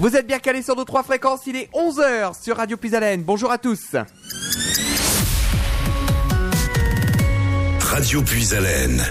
Vous êtes bien calés sur nos trois fréquences, il est 11h sur Radio Puisalène. Bonjour à tous. Radio Puisalène.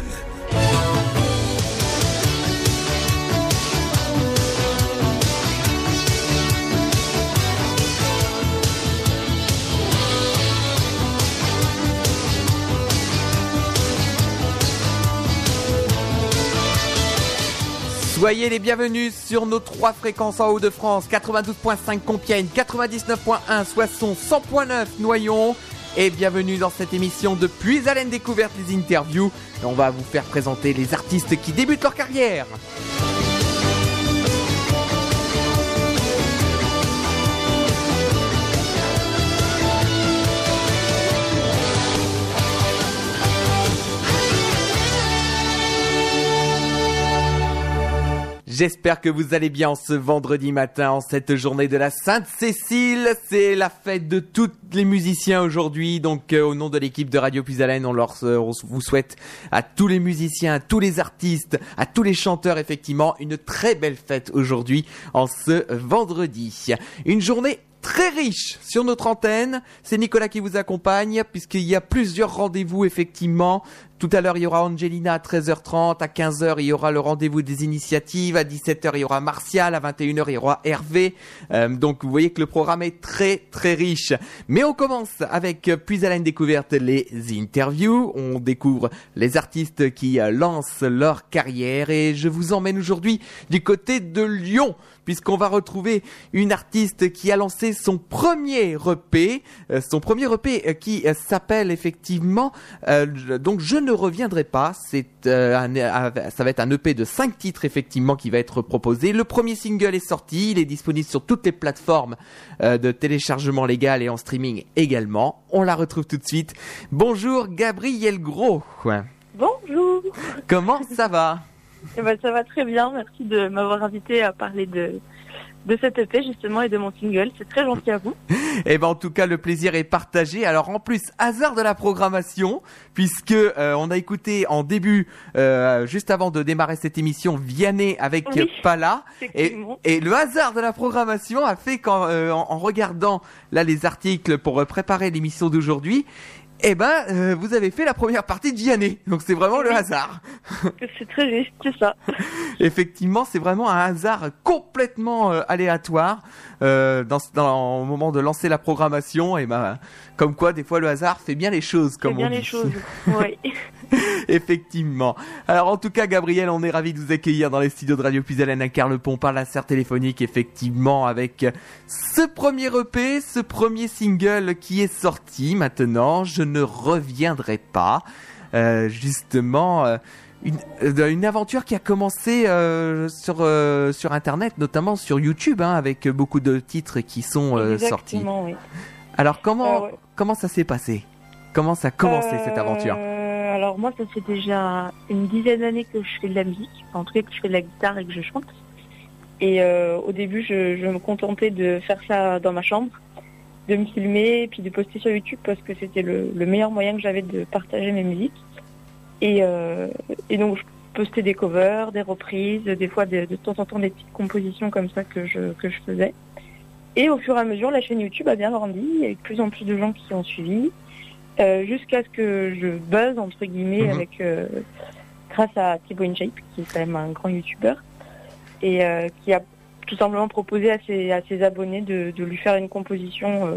Soyez les bienvenus sur nos trois fréquences en Haut-de-France 92.5 Compiègne, 99.1 Soissons, 100.9 Noyon. Et bienvenue dans cette émission de Puis Haleine Découverte les interviews. On va vous faire présenter les artistes qui débutent leur carrière. J'espère que vous allez bien ce vendredi matin, en cette journée de la Sainte-Cécile. C'est la fête de tous les musiciens aujourd'hui. Donc, euh, au nom de l'équipe de Radio Puisalène, euh, on vous souhaite à tous les musiciens, à tous les artistes, à tous les chanteurs, effectivement, une très belle fête aujourd'hui, en ce vendredi. Une journée très riche sur notre antenne. C'est Nicolas qui vous accompagne puisqu'il y a plusieurs rendez-vous effectivement. Tout à l'heure, il y aura Angelina à 13h30, à 15h, il y aura le rendez-vous des initiatives, à 17h, il y aura Martial, à 21h, il y aura Hervé. Euh, donc, vous voyez que le programme est très, très riche. Mais on commence avec, puis à la découverte, les interviews. On découvre les artistes qui euh, lancent leur carrière et je vous emmène aujourd'hui du côté de Lyon puisqu'on va retrouver une artiste qui a lancé son premier EP, euh, son premier EP qui s'appelle effectivement donc je ne reviendrai pas. C'est un, ça va être un EP de 5 titres effectivement qui va être proposé. Le premier single est sorti, il est disponible sur toutes les plateformes de téléchargement légal et en streaming également. On la retrouve tout de suite. Bonjour Gabriel Gros. Bonjour. Comment ça va? Eh ben, ça va très bien. Merci de m'avoir invité à parler de de cette EP justement et de mon single. C'est très gentil à vous. Et ben en tout cas le plaisir est partagé. Alors en plus hasard de la programmation puisque euh, on a écouté en début euh, juste avant de démarrer cette émission Vianney avec Oui, Pala et, et le hasard de la programmation a fait qu'en euh, en, en regardant là les articles pour préparer l'émission d'aujourd'hui eh ben, euh, vous avez fait la première partie de donc c'est vraiment le hasard. C'est très juste, c'est ça. Effectivement, c'est vraiment un hasard complètement euh, aléatoire euh, dans, dans, au moment de lancer la programmation. Et ben, comme quoi, des fois, le hasard fait bien les choses, comme bien on les dit. choses. Oui. Effectivement. Alors, en tout cas, Gabriel, on est ravi de vous accueillir dans les studios de Radio Puisalène à Carlepont par la serre téléphonique, effectivement, avec ce premier EP, ce premier single qui est sorti maintenant. Je ne reviendrai pas. Euh, justement. euh, une, euh, une aventure qui a commencé euh, sur euh, sur internet, notamment sur YouTube, hein, avec beaucoup de titres qui sont euh, sortis. Oui. Alors comment ouais. comment ça s'est passé? Comment ça a commencé cette Euh, aventure Alors moi, ça fait déjà une dizaine d'années que je fais de la musique, en tout cas que je fais de la guitare et que je chante. Et euh, au début, je, je me contentais de faire ça dans ma chambre, de me filmer et puis de poster sur YouTube parce que c'était le, le meilleur moyen que j'avais de partager mes musiques. Et, euh, et donc je postais des covers, des reprises, des fois de, de temps en temps des petites compositions comme ça que je, que je faisais. Et au fur et à mesure, la chaîne YouTube a bien grandi, il y a eu de plus en plus de gens qui ont suivi, euh, jusqu'à ce que je buzz, entre guillemets, Mhm. avec euh, grâce à Thibaut InShape, qui est quand même un grand YouTuber, et euh, qui a tout simplement proposé à ses, à ses abonnés de, de lui faire une composition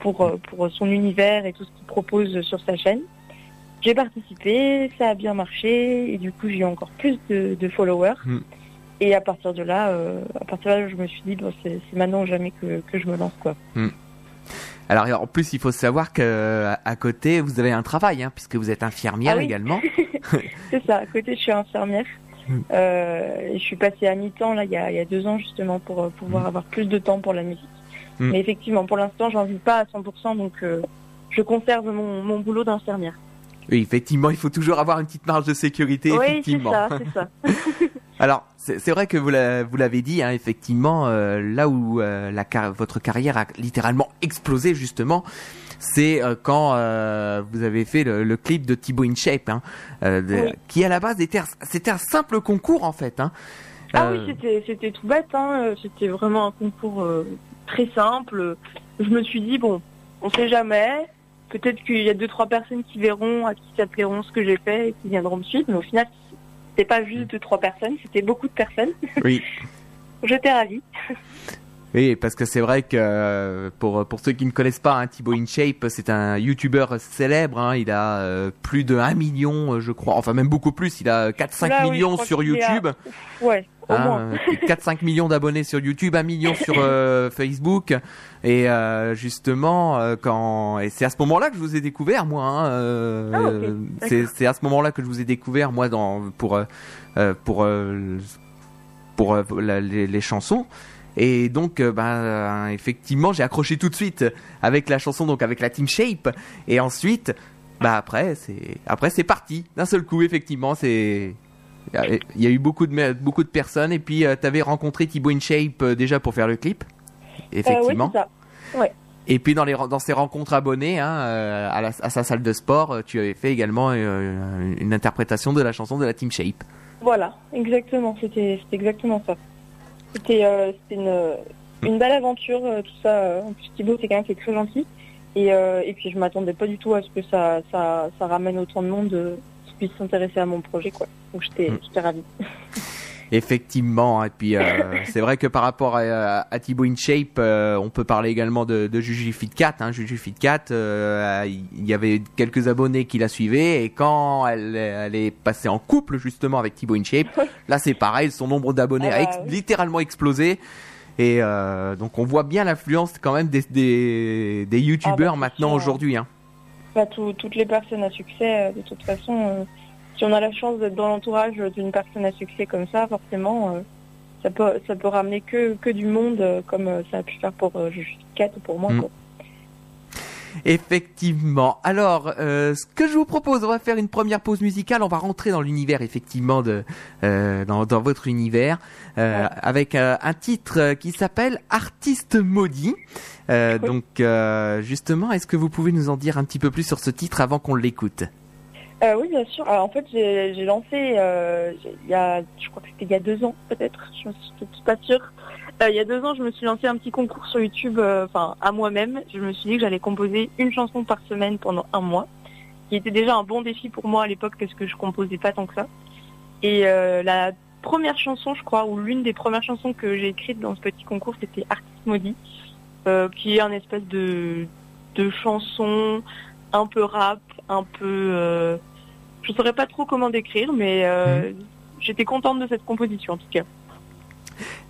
pour, pour son univers et tout ce qu'il propose sur sa chaîne. J'ai participé, ça a bien marché, et du coup j'ai eu encore plus de, de followers. Mhm. Et à partir de là, à partir de là, je me suis dit, bon, c'est maintenant ou jamais que, que je me lance, quoi. Alors en plus, il faut savoir que à côté, vous avez un travail, hein, puisque vous êtes infirmière Ah oui. également. C'est ça. À côté, je suis infirmière. Mm. Euh, et je suis passée à mi-temps là il y a, il y a deux ans justement pour euh, pouvoir Mm. avoir plus de temps pour la musique. Mm. Mais effectivement, pour l'instant, j'en vis pas à 100%, donc euh, je conserve mon, mon boulot d'infirmière. Oui, effectivement, il faut toujours avoir une petite marge de sécurité. Oui, c'est effectivement. ça, c'est ça. Alors, c'est vrai que vous l'a- vous l'avez dit, hein, effectivement, euh, là où euh, la car- votre carrière a littéralement explosé, justement, c'est euh, quand vous avez fait le, le clip de Thibaut InShape, hein, de- Oui. qui à la base était, un- c'était un simple concours en fait. Hein. Ah oui, c'était tout bête. Hein. C'était vraiment un concours très simple. Je me suis dit bon, on sait jamais. Peut-être qu'il y a deux trois personnes qui verront, à qui ça plairont ce que j'ai fait et qui viendront me suivre. Mais au final, c'était pas juste deux trois personnes, c'était beaucoup de personnes. Oui. J'étais ravie. Oui, parce que c'est vrai que euh, pour pour ceux qui ne connaissent pas, hein, Thibaut InShape, c'est un YouTuber célèbre. Hein, il a euh, plus de 1 million, euh, je crois, enfin même beaucoup plus. Il a 4-5 millions sur YouTube. Ouais, moins. 4-5 millions d'abonnés sur YouTube, 1 million sur Facebook. Et justement, quand et c'est à ce moment-là que je vous ai découvert, moi. Hein, ah, c'est à ce moment-là que je vous ai découvert, moi, dans pour pour pour, les, les chansons. Et donc, euh, ben, effectivement, j'ai accroché tout de suite avec la chanson, donc avec la Team Shape. Et ensuite, bah après, c'est après c'est parti d'un seul coup. Effectivement, c'est il y a eu beaucoup de beaucoup de personnes. Et puis, euh, tu avais rencontré Thibaut InShape euh, déjà pour faire le clip. Effectivement. Ouais. Et puis dans, les, dans ces rencontres abonnées hein, à, à, sa salle de sport, tu avais fait également une interprétation de la chanson de la Team Shape. Voilà, exactement, c'était exactement ça. C'était euh, une, une belle aventure, euh, tout ça. En plus, Thibaut, c'est quelqu'un qui est très gentil. Et, euh, et puis, je m'attendais pas du tout à ce que ça, ça, ça ramène autant de monde qui puisse s'intéresser à mon projet. Quoi. Donc, j'étais mm. ravie. Effectivement, et puis c'est vrai que par rapport à, à Thibaut InShape, on peut parler également de, de Juju Fit 4. Hein. Juju Fit 4, il y avait quelques abonnés qui la suivaient, et quand elle, elle est passée en couple justement avec Thibaut InShape, là c'est pareil, son nombre d'abonnés a ah littéralement explosé. Et euh, donc on voit bien l'influence quand même des, des, des youtubeurs ah, bah, maintenant aujourd'hui. Hein. Bah, toutes les personnes à succès, de toute façon si on a la chance d'être dans l'entourage d'une personne à succès comme ça, forcément, euh, ça peut ça peut ramener que que du monde euh, comme euh, ça a pu faire pour euh, ou pour moi. Mm. Effectivement. Alors, ce que je vous propose, on va faire une première pause musicale. On va rentrer dans l'univers, effectivement, de dans, dans, votre univers, avec un titre qui s'appelle Artiste maudit. Donc, justement, est-ce que vous pouvez nous en dire un petit peu plus sur ce titre avant qu'on l'écoute? Euh, oui, bien sûr. Alors, en fait, j'ai lancé euh, il y a, je crois que c'était il y a deux ans peut-être, je ne suis pas sûre. Euh, il y a deux ans, je me suis lancé un petit concours sur YouTube, euh, enfin à moi-même. Je me suis dit que j'allais composer une chanson par semaine pendant un mois, qui était déjà un bon défi pour moi à l'époque parce que je composais pas tant que ça. Et euh, la première chanson, je crois, ou l'une des premières chansons que j'ai écrites dans ce petit concours, c'était Artiste maudit, qui est un espèce de de chanson un peu rap, un peu je saurais pas trop comment décrire, mais euh, mhm. j'étais contente de cette composition en tout cas.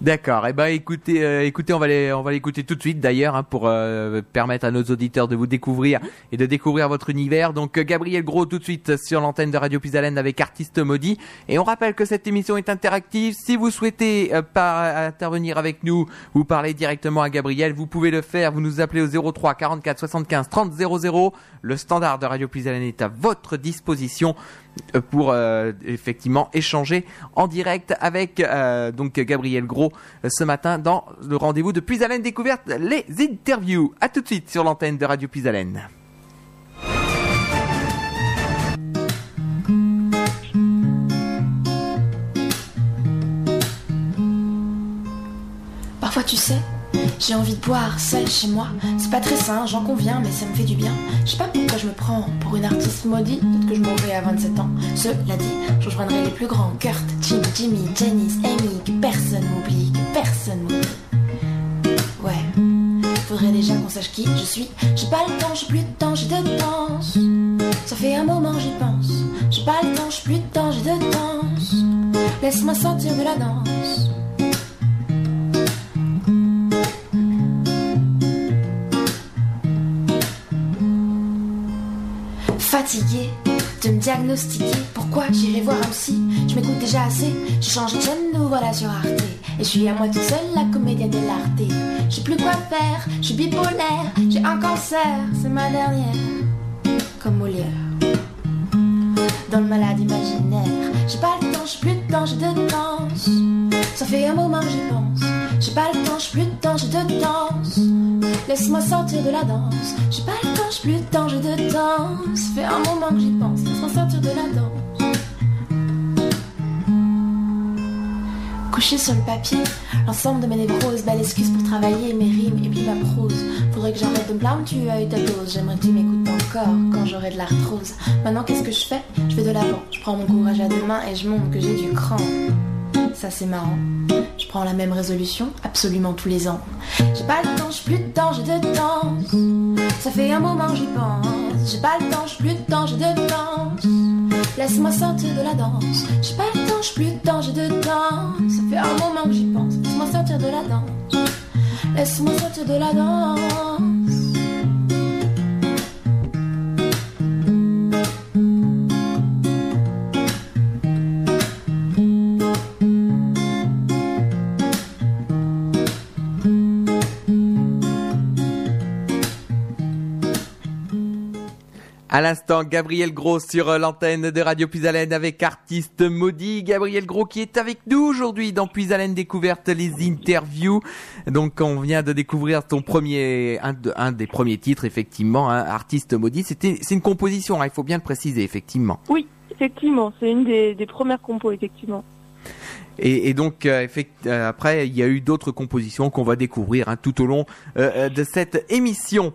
D'accord. Eh ben, écoutez, euh, écoutez, on va les, on va l'écouter tout de suite d'ailleurs hein, pour euh, permettre à nos auditeurs de vous découvrir et de découvrir votre univers. Donc, euh, Gabriel Gros tout de suite sur l'antenne de Radio Pisalène avec Artiste Maudit. Et on rappelle que cette émission est interactive. Si vous souhaitez par, intervenir avec nous ou parler directement à Gabriel, vous pouvez le faire. Vous nous appelez au 03 44 75 30 00. Le standard de Radio Pisalène est à votre disposition pour effectivement échanger en direct avec donc Gabriel Gros ce matin dans le rendez-vous de Puisalène Découverte, les interviews. À tout de suite sur l'antenne de Radio Puisalène. Parfois, tu sais, j'ai envie de boire seul chez moi. C'est pas très sain, j'en conviens, mais ça me fait du bien. Je sais pas pourquoi je me prends pour une artiste maudite. Peut-être que je mourrai à 27 ans. Cela dit, je rejoindrai les plus grands. Kurt, Jim, Jimmy, Janice, Amy. Que personne m'oublie, que personne m'oublie. Ouais. Faudrait déjà qu'on sache qui je suis. J'ai pas le temps, j'ai plus de temps, j'ai de danse. Ça fait un moment j'y pense. J'ai pas le temps, j'ai plus de temps, j'ai de danse. Laisse-moi sortir de la danse. De me diagnostiquer. Pourquoi j'irai voir un psy? Je m'écoute déjà assez. J'ai changé de chaîne, nous voilà sur Arte. Et je suis à moi toute seule, la comédienne de l'arte. J'ai plus quoi faire, je suis bipolaire. J'ai un cancer, c'est ma dernière. Comme Molière. Dans le malade imaginaire. J'ai pas le temps, j'ai plus de temps, j'ai de danse. Ça fait un moment que j'y pense. J'ai pas le temps, j'ai plus de temps, j'ai de danse. Laisse-moi sortir de la danse. J'ai pas le temps, j'ai plus de temps, j'ai de danse. Fait un moment que j'y pense. Laisse-moi sortir de la danse. Couché sur le papier, l'ensemble de mes névroses, belle excuse pour travailler mes rimes et puis ma prose. Faudrait que j'arrête de me plaindre, tu as eu ta dose. J'aimerais que tu m'écoutes encore quand j'aurai de l'arthrose. Maintenant, qu'est-ce que je fais? Je vais de l'avant. Je prends mon courage à deux mains et je montre que j'ai du cran. Ça, c'est marrant. Prends la même résolution absolument tous les ans. J'ai pas le temps, j'ai plus de temps, j'ai de temps. Ça fait un moment que j'y pense. J'ai pas le temps, j'ai plus de temps, j'ai de temps. Laisse-moi sortir de la danse. J'ai pas le temps, j'ai plus de temps, j'ai de temps. Ça fait un moment que j'y pense. Laisse-moi sortir de la danse. Laisse-moi sortir de la danse. À l'instant, Gabriel Gros sur euh, l'antenne de Radio Puisalène avec artiste maudit. Gabriel Gros qui est avec nous aujourd'hui dans Puisalène Découverte, les interviews. Donc, on vient de découvrir ton premier, un, de- un des premiers titres, effectivement, hein, artiste maudit. C'était, c'est une composition, hein, il faut bien le préciser, effectivement. Oui, effectivement, c'est une des, des premières compos, effectivement. Et, et donc, euh, euh, après, il y a eu d'autres compositions qu'on va découvrir hein, tout au long euh, de cette émission.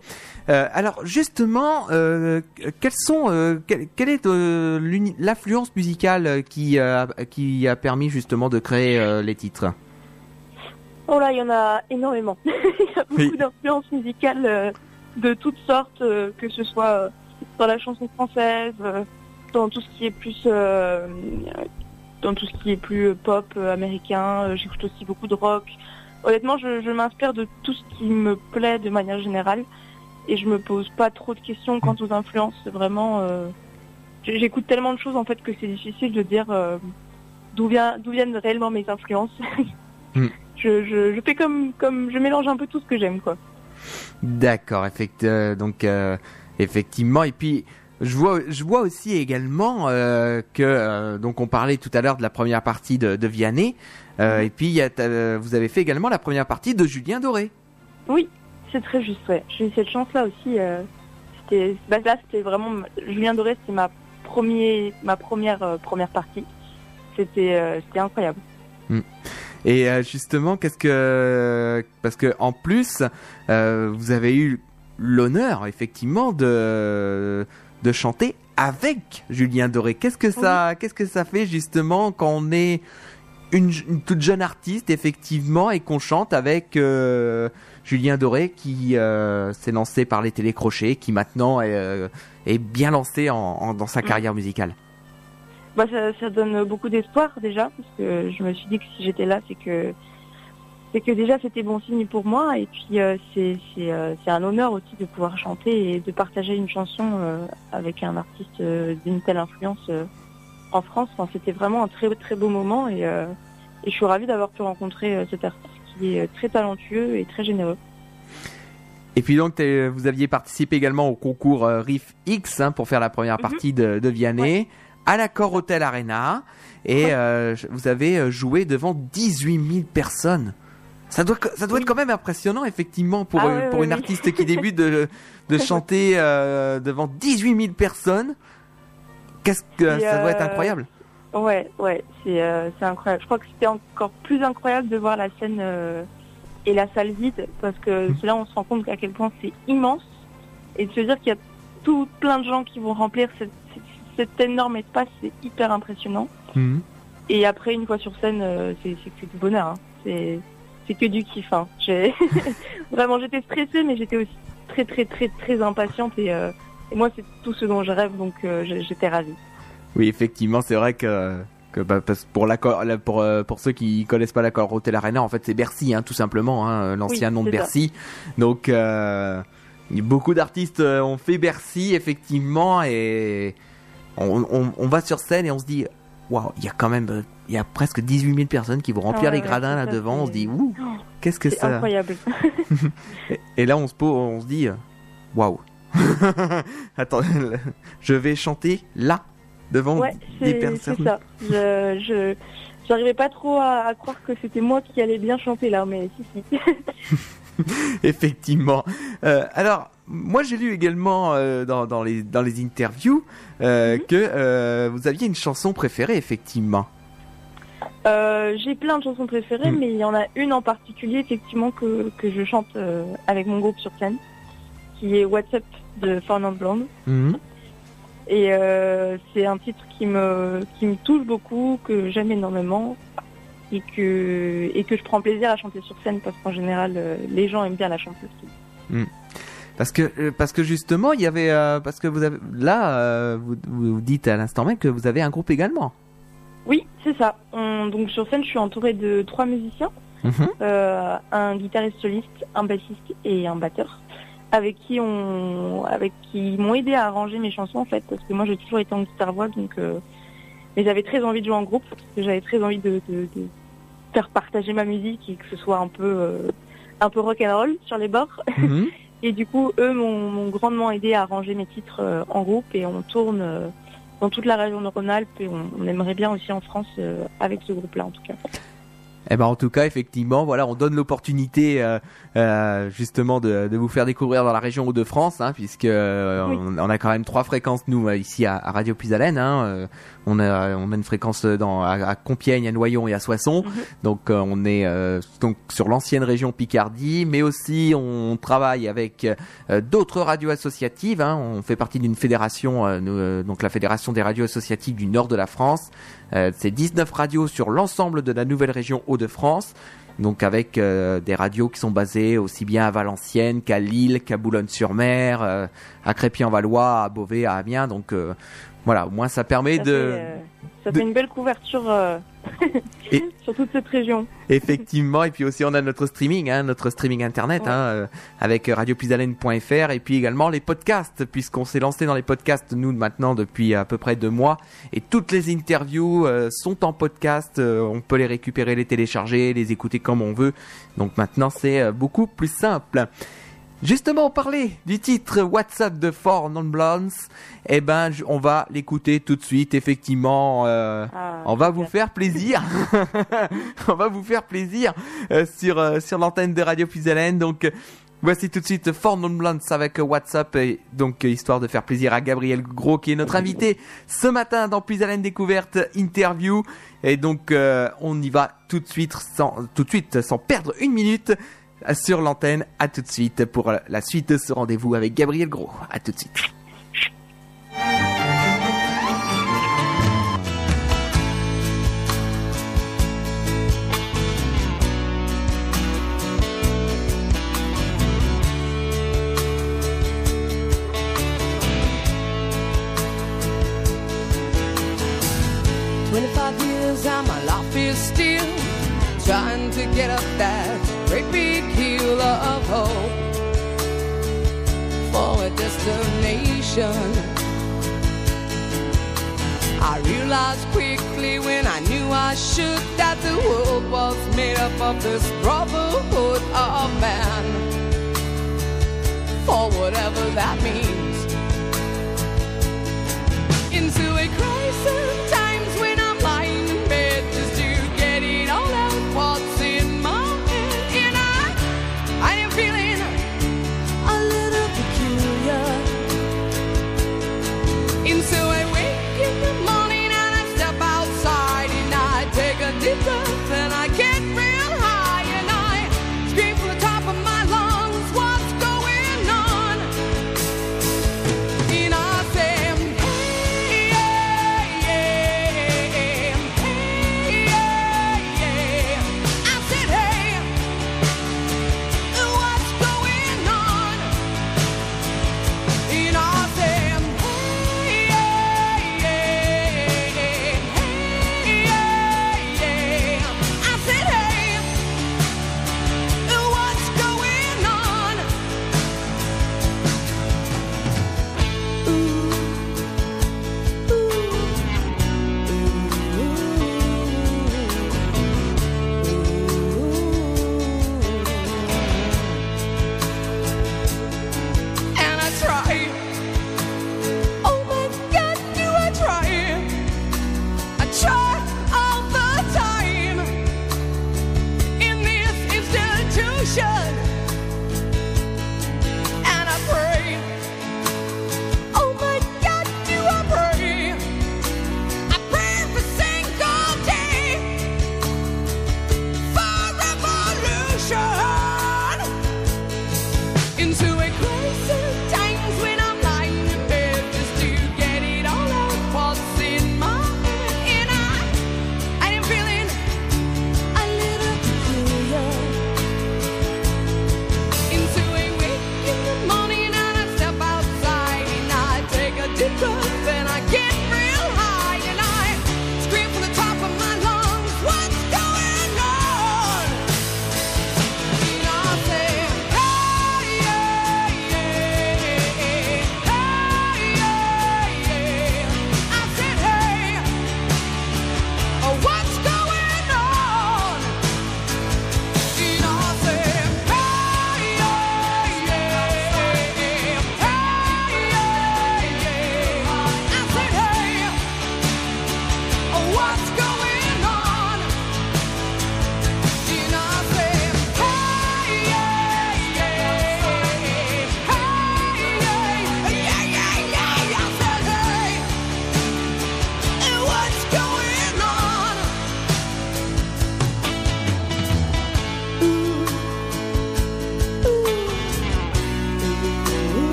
Euh, alors, justement, euh, quelles sont, euh, quelle, quelle est l'influence musicale qui, qui a permis justement de créer les titres? Oh là, il y en a énormément. il y a beaucoup Oui. d'influences musicales de toutes sortes, que ce soit dans la chanson française, dans tout ce qui est plus, dans tout ce qui est plus pop américain. J'écoute aussi beaucoup de rock. Honnêtement, je, je m'inspire de tout ce qui me plaît de manière générale et je me pose pas trop de questions quant aux influences. C'est Vraiment, euh, j'écoute tellement de choses en fait que c'est difficile de dire euh, d'où vient, d'où viennent réellement mes influences. Hmm. je, je, je fais comme, comme je mélange un peu tout ce que j'aime quoi. D'accord, effect, euh, donc effectivement. Et puis je vois, je vois aussi également que donc on parlait tout à l'heure de la première partie de, de Vianney. euh, Et puis il y a, vous avez fait également la première partie de Julien Doré. Oui, c'est très juste, ouais. J'ai eu cette chance-là aussi. euh, c'était, bah, là, c'était vraiment, Julien Doré, c'était ma premier, ma première, euh, première partie. C'était, euh, c'était incroyable. Et euh, justement, qu'est-ce que parce que en plus, vous avez eu l'honneur effectivement de de chanter avec Julien Doré. Qu'est-ce que ça qu'est-ce que ça fait justement quand on est une, une toute jeune artiste effectivement et qu'on chante avec Julien Doré qui euh, s'est lancé par les télécrochets, qui maintenant est, euh, est bien lancé en, en- dans sa Mm. carrière musicale. Bah, ça, ça donne beaucoup d'espoir déjà, parce que je me suis dit que si j'étais là, c'est que c'est que déjà c'était bon signe pour moi, et puis euh, c'est c'est euh, un honneur aussi de pouvoir chanter et de partager une chanson avec un artiste d'une telle influence en France. Enfin, c'était vraiment un très très beau moment, et, et je suis ravie d'avoir pu rencontrer cet artiste qui est euh, très talentueux et très généreux. Et puis donc, t'es- vous aviez participé également au concours euh, Riff X hein, pour faire la première Mhm. partie de, de Vianney à l'accord Hotel Arena. Et Ouais. euh, vous avez euh, joué devant 18 000 personnes. Ça doit, ça doit être quand même impressionnant, effectivement, pour, Ah euh, ouais, pour ouais, une artiste qui débute de, de chanter euh, devant 18 000 personnes. Qu'est-ce que Et, ça doit être euh, incroyable Ouais, ouais, c'est euh, incroyable. Je crois que c'était encore plus incroyable de voir la scène euh, et la salle vide, parce que Mhm. là on se rend compte à quel point c'est immense, et de se dire qu'il y a tout plein de gens qui vont remplir cette, cette- cet énorme espace, c'est hyper impressionnant. Mhm. Et après, une fois sur scène, euh, c'est que du bonheur. hein. C'est que du kiff. Hein. Vraiment, j'étais stressée, mais j'étais aussi très, très, très, très impatiente, et, euh, et moi, c'est tout ce dont je rêve, donc j'étais ravie. Oui, effectivement, c'est vrai que, que bah, pour la- euh, pour ceux qui connaissent pas l'accord Hotel Arena, en fait, c'est Bercy, hein, tout simplement, hein, l'ancien Oui, nom de ça. Bercy. Donc, euh, beaucoup d'artistes euh, ont fait Bercy, effectivement, et on, on, on va sur scène et on se dit, waouh, il y a quand même, euh, il y a presque 18 000 personnes qui vont remplir Ah les gradins ouais, là devant. On se dit, ouh, Oh, qu'est-ce que C'est ça incroyable. et, là, on se on se dit, euh, waouh. Attends, je vais chanter là devant Ouais, des personnes. c'est ça. Je, je, j'arrivais pas trop à, à croire que c'était moi qui allais bien chanter là, mais si, si. Effectivement. Euh, alors, moi j'ai lu également euh, dans, dans, les, dans les interviews euh, Mhm. que vous aviez une chanson préférée, effectivement. J'ai plein de chansons préférées, Mm. mais il y en a une en particulier, effectivement, que, que je chante avec mon groupe sur scène, qui est WhatsApp de Fernand Blonde. Mhm. Et euh, c'est un titre qui me, qui me touche beaucoup, que j'aime énormément, et que, et que je prends plaisir à chanter sur scène, parce qu'en général, euh, les gens aiment bien la chanteuse. Parce que euh, parce que justement il y avait euh, parce que vous avez là euh, vous, vous dites à l'instant même que vous avez un groupe également. Oui, c'est ça. On- donc sur scène, je suis entourée de trois musiciens. Mhm. euh, un guitariste soliste, un bassiste et un batteur, avec qui on, avec qui m'ont aidé à arranger mes chansons en fait, parce que moi j'ai toujours été en guitare voix, donc euh, mais j'avais très envie de jouer en groupe, parce que j'avais très envie de, de, de faire partager ma musique et que ce soit un peu euh, un peu rock and roll sur les bords. Mhm. Et du coup, eux m'ont grandement aidé à arranger mes titres euh, en groupe et on tourne euh, dans toute la région de Rhône-Alpes et on, on aimerait bien aussi en France euh, avec ce groupe-là en tout cas. Eh ben en tout cas effectivement voilà on donne l'opportunité euh, euh, justement de, de vous faire découvrir dans la région Hauts-de-France hein, puisque euh, Oui. on, on a quand même trois fréquences nous ici à, à Radio Puisalène. Hein, on a on a une fréquence dans à, à Compiègne, à Noyon et à Soissons. Mhm. Donc euh, on est euh, donc sur l'ancienne région Picardie, mais aussi on travaille avec euh, d'autres radios associatives. Hein, on fait partie d'une fédération, euh, nous, donc la fédération des radios associatives du nord de la France. Euh, c'est 19 radios sur l'ensemble de la nouvelle région Hauts-de-France. Donc avec euh, des radios qui sont basées aussi bien à Valenciennes qu'à Lille, qu'à Boulogne-sur-Mer, euh, à Crépy-en-Valois, à Beauvais, à Amiens. Donc euh, voilà, au moins ça permet Ça, de... fait, euh, ça de- fait une belle couverture euh, Et- sur toute cette région. Effectivement, et puis aussi on a notre streaming, hein, notre streaming internet Ouais. hein, euh, avec radiopuisalène.fr et puis également les podcasts, puisqu'on s'est lancé dans les podcasts nous maintenant depuis à peu près deux mois et toutes les interviews euh, sont en podcast, euh, on peut les récupérer, les télécharger, les écouter comme on veut. Donc maintenant c'est euh, beaucoup plus simple. Justement, on parlait du titre WhatsApp de Four Non Blondes. Eh ben, on va l'écouter tout de suite. Effectivement, euh, Ah, on va vous faire plaisir. on va vous faire plaisir euh, sur euh, sur l'antenne de Radio Puisalène. Donc voici tout de suite Four Non Blondes avec WhatsApp et donc euh, histoire de faire plaisir à Gabriel Gros qui est notre invité ce matin dans Puisalène découverte interview. Et donc on y va tout de suite sans tout de suite sans perdre une minute sur l'antenne. À tout de suite pour la suite de ce rendez-vous avec Gabriel Gros. À tout de suite. Great big hill of hope for a destination. I realized quickly when I knew I should that the world was made up of this brotherhood of man. For whatever that means into a crisis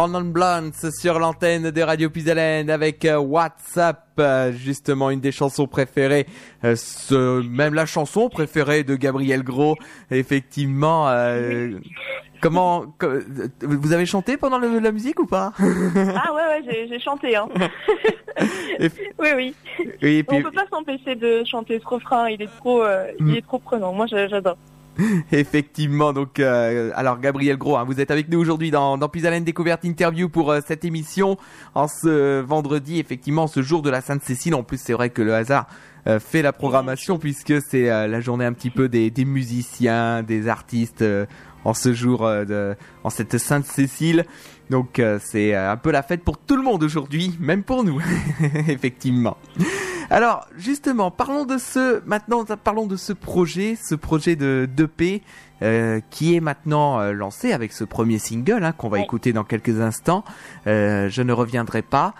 On Blondes sur l'antenne de Radio Puisalène avec euh, WhatsApp, euh, justement une des chansons préférées, euh, ce- même la chanson préférée de Gabriel Gros, effectivement. euh, Comment que- vous avez chanté pendant le- la musique ou pas? Ah ouais, ouais, j'ai- chanté. Hein. Et- oui, oui. Oui, et puis On peut pas s'empêcher de chanter ce refrain. Il est trop, euh, il est trop prenant. Moi, j'a- j'adore. Effectivement, donc euh, alors Gabriel Gros, hein, vous êtes avec nous aujourd'hui dans, dans Puisalène Découverte Interview pour euh, cette émission en ce vendredi, effectivement ce jour de la Sainte-Cécile. En plus, c'est vrai que le hasard euh, fait la programmation puisque c'est euh, la journée un petit peu des, des musiciens, des artistes euh, en ce jour euh, de, en cette Sainte-Cécile. Donc euh, c'est euh, un peu la fête pour tout le monde aujourd'hui, même pour nous, effectivement. Alors, justement, parlons de ce, maintenant, parlons de ce projet, ce projet de d'EP, euh, qui est maintenant euh, lancé avec ce premier single, hein, qu'on va Ouais. écouter dans quelques instants. Euh, je ne reviendrai pas.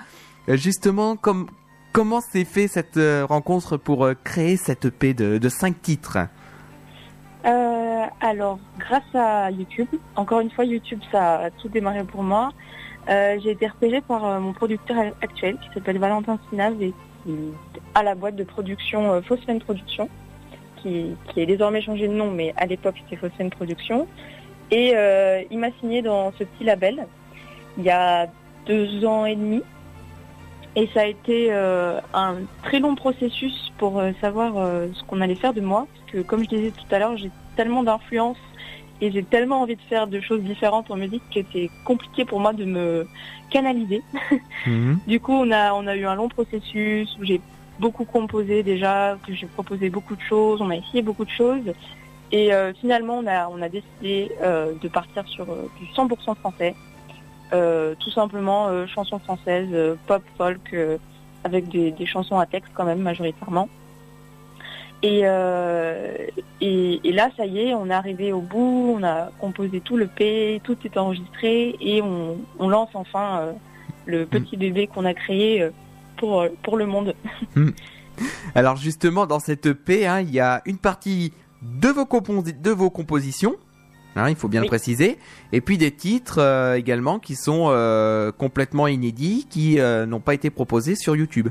Justement, comme, comment s'est fait cette rencontre pour créer cette EP de, de cinq titres? Euh, alors, grâce à YouTube, encore une fois, YouTube, ça a tout démarré pour moi. Euh, j'ai été repérée par euh, mon producteur actuel qui s'appelle Valentin Sinaz et qui a la boîte de production euh, Phosphène Production, qui, qui est désormais changé de nom, mais à l'époque c'était Phosphène Production. Et euh, il m'a signé dans ce petit label il y a deux ans et demi. Et ça a été euh, un très long processus pour euh, savoir euh, ce qu'on allait faire de moi. Parce que comme je disais tout à l'heure, j'ai tellement d'influence et j'ai tellement envie de faire de choses différentes en musique que c'est compliqué pour moi de me canaliser. Mhm. Du coup, on a, on a eu un long processus où j'ai beaucoup composé déjà, que j'ai proposé beaucoup de choses, on a essayé beaucoup de choses. Et euh, finalement, on a, on a décidé euh, de partir sur du 100% français. Euh, tout simplement euh, chansons françaises, euh, pop, folk, avec des, des chansons à texte quand même majoritairement. Et, euh, et, et là, ça y est, on est arrivé au bout, on a composé tout le P, tout est enregistré et on, on lance enfin euh, le petit bébé qu'on a créé euh, pour, pour le monde. Alors justement, dans cette EP, hein, il y a une partie de vos, de vos compositions, hein, il faut bien le préciser, et puis des titres euh, également qui sont euh, complètement inédits, qui euh, n'ont pas été proposés sur YouTube.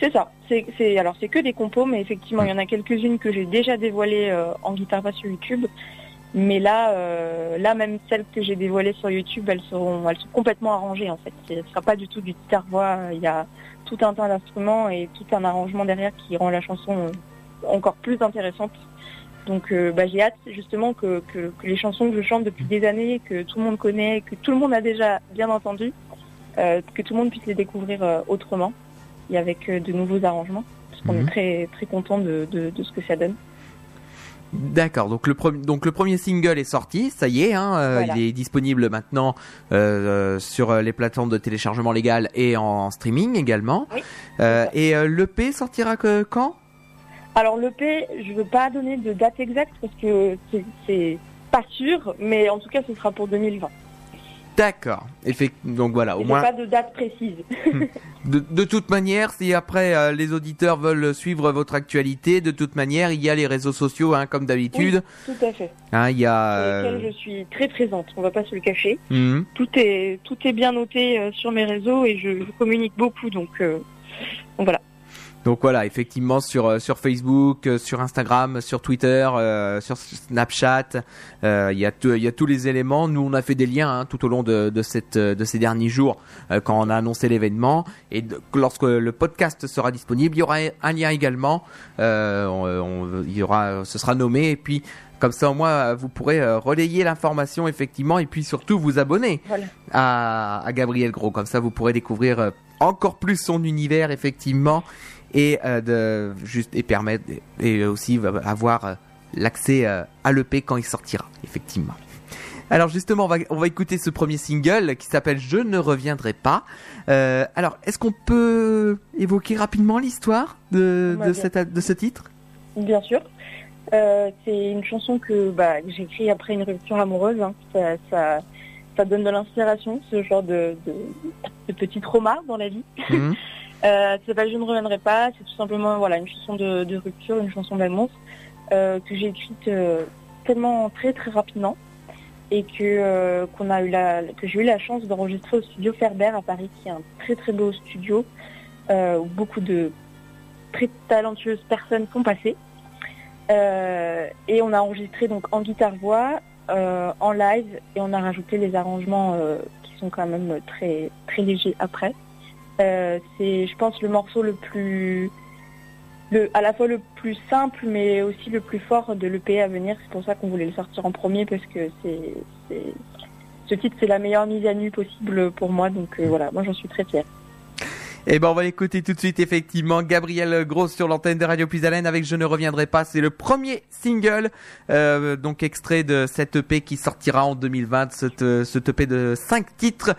C'est ça. C'est, alors c'est que des compos, mais effectivement, il y en a quelques-unes que j'ai déjà dévoilées en guitare basse sur YouTube. Mais là, là même celles que j'ai dévoilées sur YouTube, elles seront, elles sont complètement arrangées en fait. Ce ne sera pas du tout du guitare voix. Il y a tout un tas d'instruments et tout un arrangement derrière qui rend la chanson encore plus intéressante. Donc, euh, bah, j'ai hâte justement que, que, que les chansons que je chante depuis des années, que tout le monde connaît, que tout le monde a déjà bien entendu, euh, que tout le monde puisse les découvrir euh, autrement et avec de nouveaux arrangements, parce qu'on Mhm. est très très content de, de, de ce que ça donne. D'accord, donc le, pre- donc le premier single est sorti, ça y est, hein, Voilà. il est disponible maintenant sur les plateformes de téléchargement légal et en streaming également. Oui, et l'EP sortira que, quand? Alors l'EP, je veux pas donner de date exacte parce que c'est- pas sûr, mais en tout cas ce sera pour 2020. D'accord, donc voilà, au J'ai moins pas de date précise. De, de toute manière, si après euh, les auditeurs veulent suivre votre actualité, de toute manière, il y a les réseaux sociaux, hein, comme d'habitude. tout à fait. Hein, il y a. Euh, je suis très présente, on va pas se le cacher. mhm. Tout est tout est bien noté euh, sur mes réseaux et je, je communique beaucoup, donc, donc voilà. Donc voilà, effectivement sur euh, sur Facebook, euh, sur Instagram, sur Twitter, euh, sur Snapchat, euh, il y a il y a tous les éléments. Nous, on a fait des liens hein, tout au long de, de cette de ces derniers jours euh, quand on a annoncé l'événement et de- lorsque le podcast sera disponible, il y aura un lien également. Euh, on- on- il y aura, ce sera nommé et puis comme ça au moins vous pourrez relayer l'information effectivement et puis surtout vous abonner Voilà. à, à Gabriel Gros. Comme ça, vous pourrez découvrir encore plus son univers, effectivement, et euh, de juste et permettre et aussi avoir euh, l'accès euh, à l'EP quand il sortira, effectivement. Alors justement, on va, on va écouter ce premier single qui s'appelle Je ne reviendrai pas. Euh, alors, est-ce qu'on peut évoquer rapidement l'histoire de, de, bien. cette- de ce titre? Bien sûr. Euh, c'est une chanson que, bah, que j'ai écrite après une rupture amoureuse. hein. Ça, ça, ça donne de l'inspiration, ce genre de, de, de petit trauma dans la vie. Mhm. Euh, ça s'appelle Je ne reviendrai pas. C'est tout simplement voilà une chanson de, de rupture, une chanson d'amour euh, que j'ai écrite euh, tellement très très rapidement et que euh, qu'on a eu la que j'ai eu la chance d'enregistrer au studio Ferber à Paris, qui est un très très beau studio où beaucoup de très talentueuses personnes sont passées. Et on a enregistré donc en guitare voix, euh, en live et on a rajouté les arrangements euh, qui sont quand même très très légers après. Euh, c'est, je pense, le morceau le plus, le, à la fois le plus simple, mais aussi le plus fort de l'EP à venir. C'est pour ça qu'on voulait le sortir en premier parce que c'est, c'est- ce titre, c'est la meilleure mise à nu possible pour moi. Donc voilà, moi j'en suis très fière. Eh ben, on va l'écouter tout de suite, effectivement. Gabriel Gros sur l'antenne de Radio Puisalène avec Je ne reviendrai pas. C'est le premier single, euh, donc extrait de cette EP qui sortira en 2020, cette, euh, cette EP de 5 titres.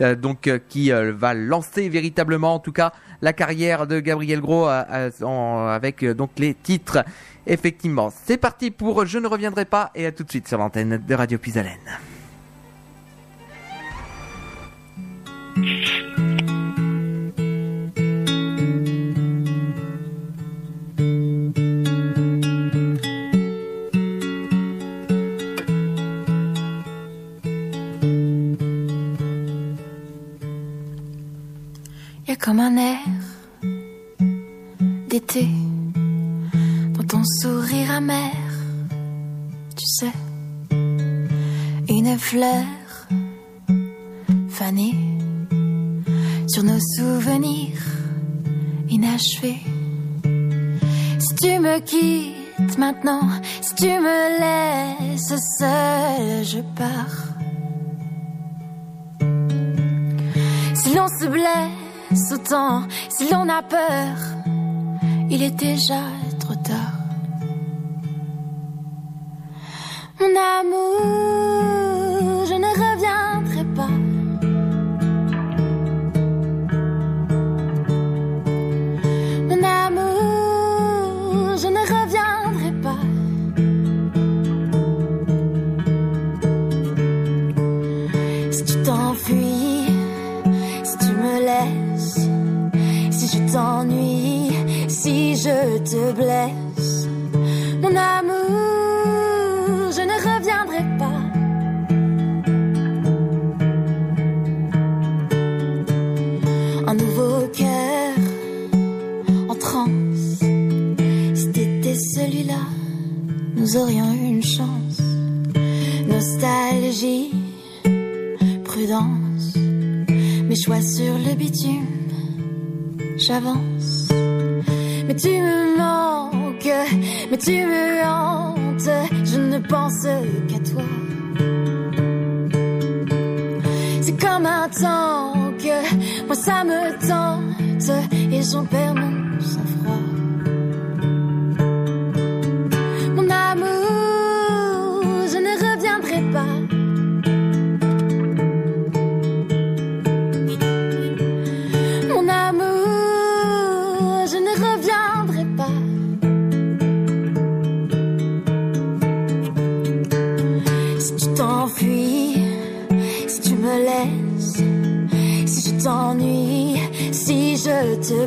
euh, donc qui va lancer véritablement en tout cas la carrière de Gabriel Gros avec donc les titres effectivement c'est parti pour Je ne reviendrai pas et à tout de suite sur l'antenne de Radio Puisalène comme un air d'été dans ton sourire amer, tu sais, une fleur fanée sur nos souvenirs inachevés. Si tu me quittes maintenant, si tu me laisses seule, je pars. Si l'on se blesse autant, si l'on a peur, il est déjà trop tard. Mon amour, te blesse, mon amour, je ne reviendrai pas. Un nouveau cœur en transe, si celui-là, nous aurions eu une chance. Nostalgie, prudence, mes choix sur le bitume, j'avance. Mais tu me manques, mais tu me hantes, je ne pense qu'à toi. C'est comme un tank, moi ça me tente, et j'en perds mon sang-froid.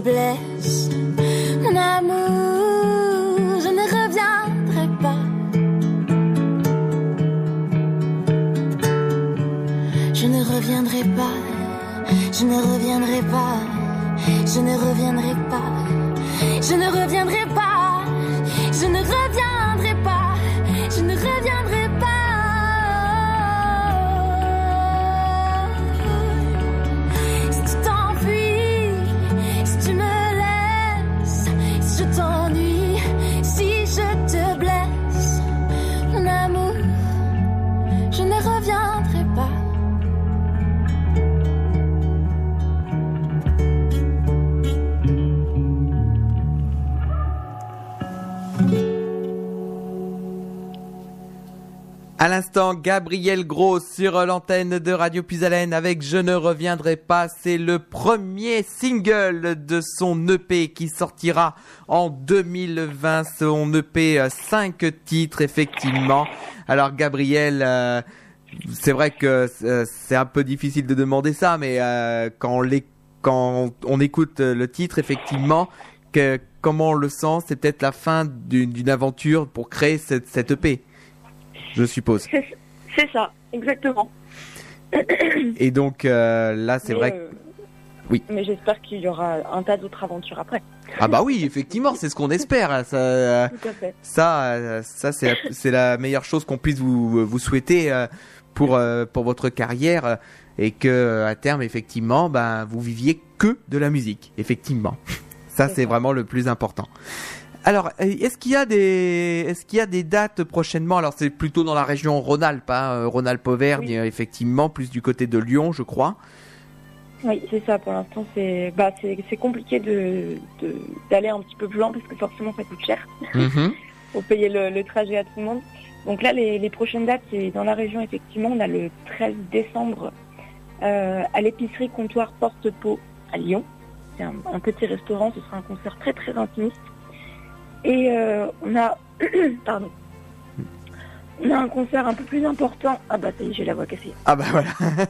Mon amour, je ne reviendrai pas. Je ne reviendrai pas, je ne reviendrai pas, je ne reviendrai pas, je ne reviendrai pas, À l'instant, Gabriel Gros sur l'antenne de Radio Puisalène avec Je ne reviendrai pas. C'est le premier single de son EP qui sortira en 2020. Son EP 5 titres, effectivement. Alors, Gabriel, euh, c'est vrai que euh, c'est un peu difficile de demander ça, mais euh, quand on quand on écoute euh, le titre, effectivement, que, comment on le sent, c'est peut-être la fin d'une aventure pour créer cette, cette EP, je suppose. C'est ça, exactement. Et donc euh, là, c'est vrai. que- euh, Oui. Mais j'espère qu'il y aura un tas d'autres aventures après. Ah bah oui, effectivement, c'est ce qu'on espère. hein, Ça, euh, Tout à fait. ça, euh, ça c'est la, meilleure chose qu'on puisse vous vous souhaiter pour pour votre carrière et que à terme, effectivement, ben vous viviez que de la musique, effectivement. Ça, C'est vraiment le plus important. Alors, euh, est-ce qu'il y a des, est-ce qu'il y a des dates prochainement? Alors, c'est plutôt dans la région Rhône-Alpes, hein, euh, Rhône-Alpes-Auvergne, Oui. euh, effectivement, plus du côté de Lyon, je crois. Oui, c'est ça. Pour l'instant, c'est bah, c'est compliqué de d'aller un petit peu plus loin parce que forcément, ça coûte cher. Faut payer le, le trajet à tout le monde. Donc là, les, les prochaines dates, c'est dans la région, effectivement. On a le 13 décembre euh, à l'épicerie comptoir Porte-Pot à Lyon. C'est un, un petit restaurant. Ce sera un concert très, très intimiste. Et euh, on a... pardon. On a un concert un peu plus important. Ah bah ça y est, j'ai la voix cassée. Ah bah voilà.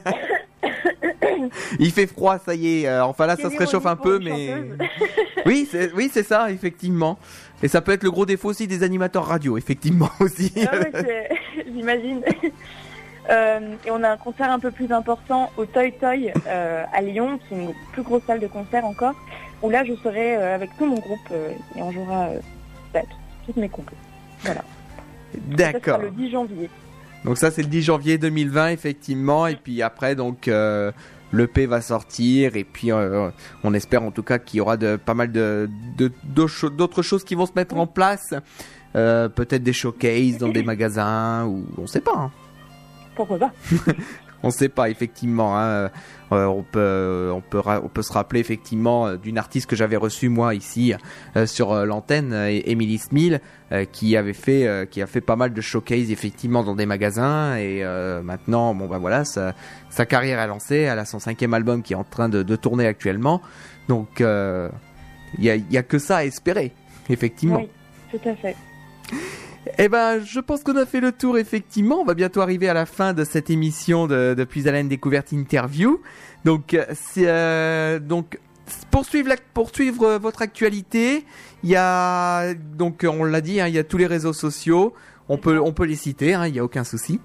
Il fait froid, ça y est. euh, enfin là, ça se réchauffe un peu, mais oui, c'est oui, c'est ça, effectivement. Et ça peut être le gros défaut aussi des animateurs radio, effectivement aussi. Ah ouais, j'imagine. Euh, et on a un concert un peu plus important au Toy Toy euh, à Lyon, qui est une plus grosse salle de concert encore, où là je serai euh, avec tout mon groupe et on jouera bah, toutes mes compos. Voilà. D'accord. le 10 janvier. Donc ça, c'est le 10 janvier 2020, effectivement. Et puis après, donc euh, le P va sortir. Et puis euh, on espère en tout cas qu'il y aura de pas mal de d'autres choses qui vont se mettre en place. Euh, Peut-être des showcases dans des magasins ou on sait pas. hein. Pourquoi pas On sait pas effectivement. Hein. Euh, on peut, on peut, se rappeler effectivement euh, d'une artiste que j'avais reçue moi ici euh, sur euh, l'antenne, euh, Emily Smil, euh, qui avait fait, euh, a fait pas mal de showcases effectivement dans des magasins. Et euh, maintenant, bon bah voilà, sa, carrière est lancée. Elle a son cinquième album qui est en train de, tourner actuellement. Donc euh, il y a, y a que ça à espérer, effectivement. Oui, tout à fait. Eh ben, je pense qu'on a fait le tour, effectivement. On va bientôt arriver à la fin de cette émission de, Puis Alain Découverte Interview. Donc, euh, euh, donc, poursuivre, la, poursuivre euh, votre actualité. Il y a, donc, on l'a dit, hein, il y a tous les réseaux sociaux. On peut, on peut les citer, hein, il n'y a aucun souci.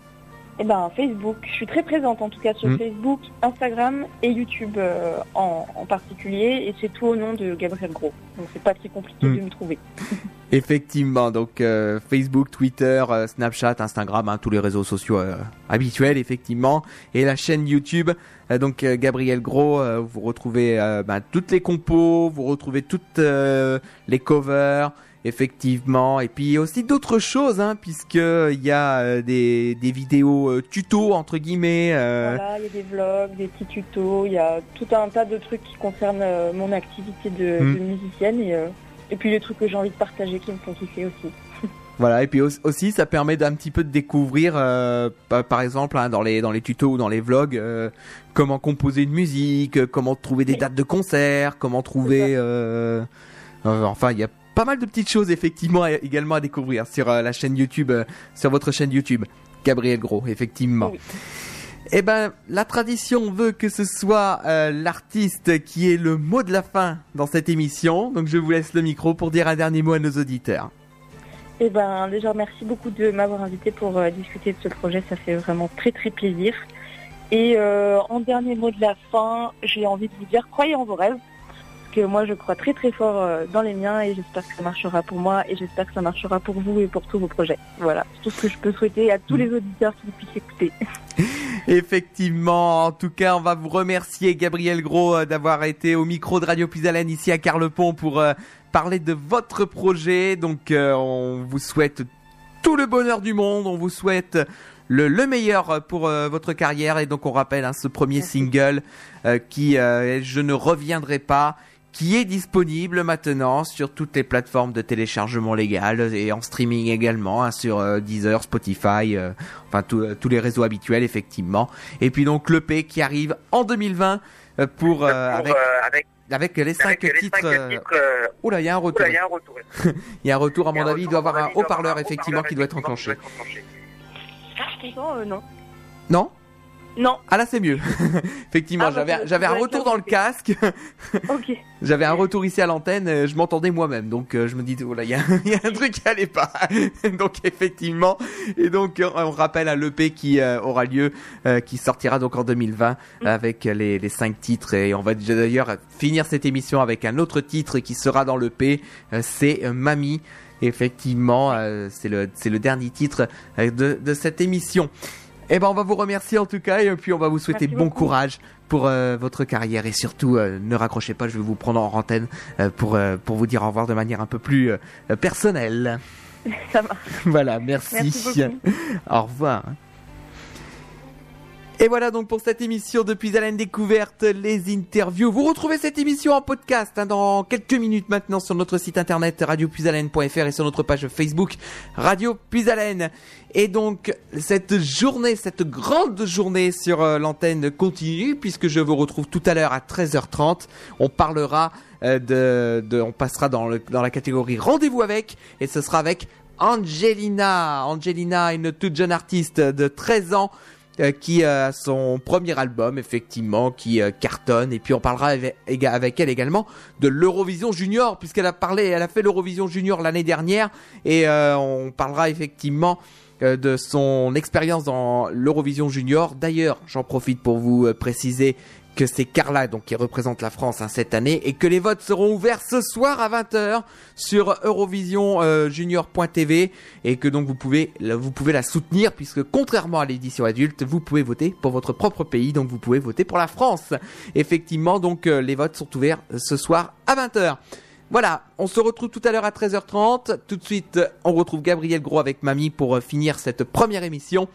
Et ben Facebook, je suis très présente en tout cas sur Mm. Facebook, Instagram et YouTube euh, en, en particulier, et c'est tout au nom de Gabriel Gros. Donc c'est pas très compliqué Mm. de me trouver. Effectivement, donc euh, Facebook, Twitter, euh, Snapchat, Instagram, hein, tous les réseaux sociaux euh, habituels, effectivement, et la chaîne YouTube. Donc Gabriel Gros, euh, vous retrouvez euh, ben, toutes les compos, vous retrouvez toutes euh, les covers, effectivement, et puis aussi d'autres choses, hein, puisque il y a euh, des, des vidéos euh, tutos entre guillemets. euh, Voilà, il y a des vlogs, des petits tutos, il y a tout un tas de trucs qui concernent euh, mon activité de, Mm. de musicienne et, euh, et puis les trucs que j'ai envie de partager qui me font kiffer aussi. Voilà, et puis au- aussi ça permet d'un petit peu de découvrir, euh, pa- par exemple, hein, dans les dans les tutos ou dans les vlogs, euh, comment composer une musique, euh, comment trouver des dates de concert, comment trouver, euh, euh, enfin il y a pas mal de petites choses effectivement également à découvrir sur euh, la chaîne YouTube, euh, sur votre chaîne YouTube, Gabriel Gros, effectivement. Oui. Eh ben, la tradition veut que ce soit euh, l'artiste qui est le mot de la fin dans cette émission, donc je vous laisse le micro pour dire un dernier mot à nos auditeurs. Et ben déjà merci beaucoup de m'avoir invité pour euh, discuter de ce projet, ça fait vraiment très très plaisir. Et euh, en dernier mot de la fin, j'ai envie de vous dire croyez en vos rêves. Que moi je crois très très fort euh, dans les miens et j'espère que ça marchera pour moi et j'espère que ça marchera pour vous et pour tous vos projets. Voilà, c'est tout ce que je peux souhaiter à tous les auditeurs qui puissent écouter. Effectivement, en tout cas, on va vous remercier Gabriel Gros euh, d'avoir été au micro de Radio Puisalène ici à Carlepont pour euh, parler de votre projet. Donc, euh, on vous souhaite tout le bonheur du monde, on vous souhaite le, le meilleur pour euh, votre carrière et donc on rappelle hein, ce premier Merci. single euh, qui euh, est Je ne reviendrai pas qui est disponible maintenant sur toutes les plateformes de téléchargement légal et en streaming également hein, sur euh, Deezer, Spotify, euh, enfin tous euh, tous les réseaux habituels effectivement. Et puis donc l'EP qui arrive en 2020 euh, pour, euh, Pour, avec euh, avec, avec les cinq avec les titres. Oula, il y a un retour. il y a un retour. Il y a un retour à mon avis, il doit avoir un haut-parleur effectivement qui doit être enclenché. effectivement, qui doit être enclenché. Ah, euh, non. Non? Non, Ah là c'est mieux. Effectivement, Ah, bah, j'avais j'avais un retour dans le casque. ok. J'avais un retour ici à l'antenne, euh, je m'entendais moi-même, donc euh, je me dis, oh là, il y, a- y a un truc qui allait pas. donc effectivement, et donc euh, on rappelle à l'EP qui euh, aura lieu, euh, qui sortira donc en 2020 avec les, les cinq titres, et on va d'ailleurs finir cette émission avec un autre titre qui sera dans l'EP, euh, c'est Mamie. Effectivement, c'est le c'est le dernier titre de, de cette émission. Eh ben, on va vous remercier en tout cas, et puis on va vous souhaiter Merci bon beaucoup. courage pour euh, votre carrière et surtout euh, ne raccrochez pas, je vais vous prendre en antenne euh, pour euh, pour vous dire au revoir de manière un peu plus euh, personnelle. Ça marche. voilà, merci. Merci au revoir. Et voilà donc pour cette émission depuis Haleine Découverte, les interviews. Vous retrouvez cette émission en podcast hein, dans quelques minutes maintenant sur notre site internet radiopuisalène.fr et sur notre page Facebook Radio Puisalène. Et donc cette journée, cette grande journée sur euh, l'antenne continue puisque je vous retrouve tout à l'heure à 13h30. On parlera euh, de, on passera dans, dans la catégorie rendez-vous avec et ce sera avec Angelina. Angelina, une toute jeune artiste de 13 ans qui a son premier album effectivement qui euh, cartonne et puis on parlera avec, elle également de l'Eurovision Junior puisqu'elle a parlé elle a fait l'Eurovision Junior l'année dernière et euh, on parlera effectivement euh, de son expérience dans l'Eurovision Junior. D'ailleurs, j'en profite pour vous euh, préciser que c'est Carla donc qui représente la France hein, cette année et que les votes seront ouverts ce soir à 20h sur eurovisionjunior.tv et que donc vous pouvez vous pouvez la soutenir puisque contrairement à l'édition adulte, vous pouvez voter pour votre propre pays donc vous pouvez voter pour la France. Effectivement, donc euh, les votes sont ouverts euh, ce soir à 20h. Voilà, on se retrouve tout à l'heure à 13h30. Tout de suite, euh, on retrouve Gabriel Gros avec Mamie pour euh, finir cette première émission.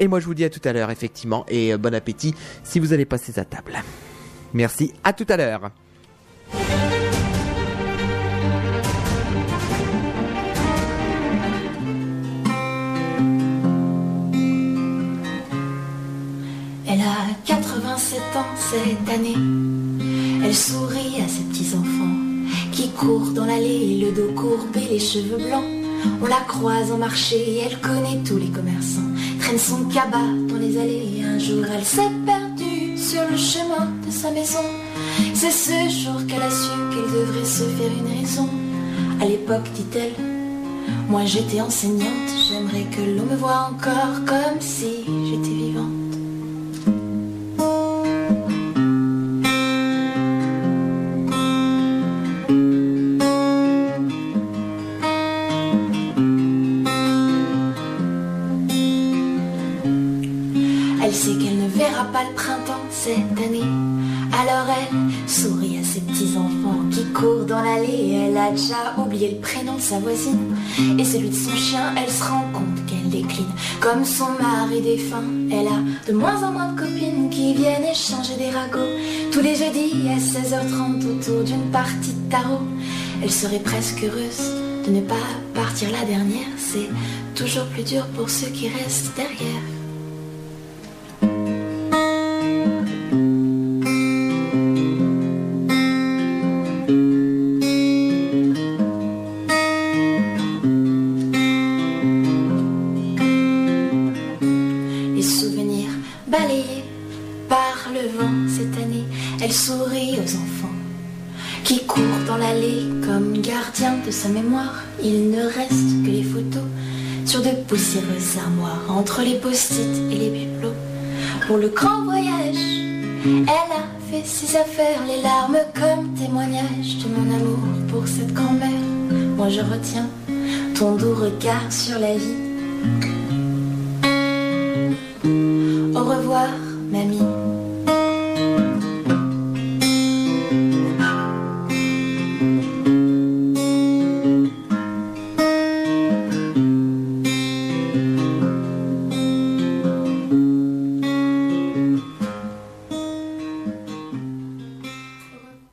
Et moi, je vous dis à tout à l'heure, effectivement, et euh, bon appétit si vous allez passer à table. Merci, à tout à l'heure. Elle a 87 ans cette année. Elle sourit à ses petits-enfants qui courent dans l'allée, le dos courbé, les cheveux blancs. On la croise en marché et elle connaît tous les commerçants. Traîne son cabas dans les allées. Un jour, elle s'est perdue sur le chemin de sa maison. C'est ce jour qu'elle a su qu'elle devrait se faire une raison. À l'époque, dit-elle, moi j'étais enseignante. J'aimerais que l'on me voie encore comme si j'étais vivante. Elle a oublié le prénom de sa voisine et celui de son chien. Elle se rend compte qu'elle décline comme son mari défunt. Elle a de moins en moins de copines qui viennent échanger des ragots tous les jeudis à 16h30 autour d'une partie de tarot. Elle serait presque heureuse de ne pas partir la dernière. C'est toujours plus dur pour ceux qui restent derrière. De sa mémoire. Il ne reste que les photos sur de poussiéreuses armoires entre les post-it et les bibelots. Pour le grand voyage, elle a fait ses affaires, les larmes comme témoignage de mon amour pour cette grand-mère. Moi je retiens ton doux regard sur la vie. Au revoir, mamie.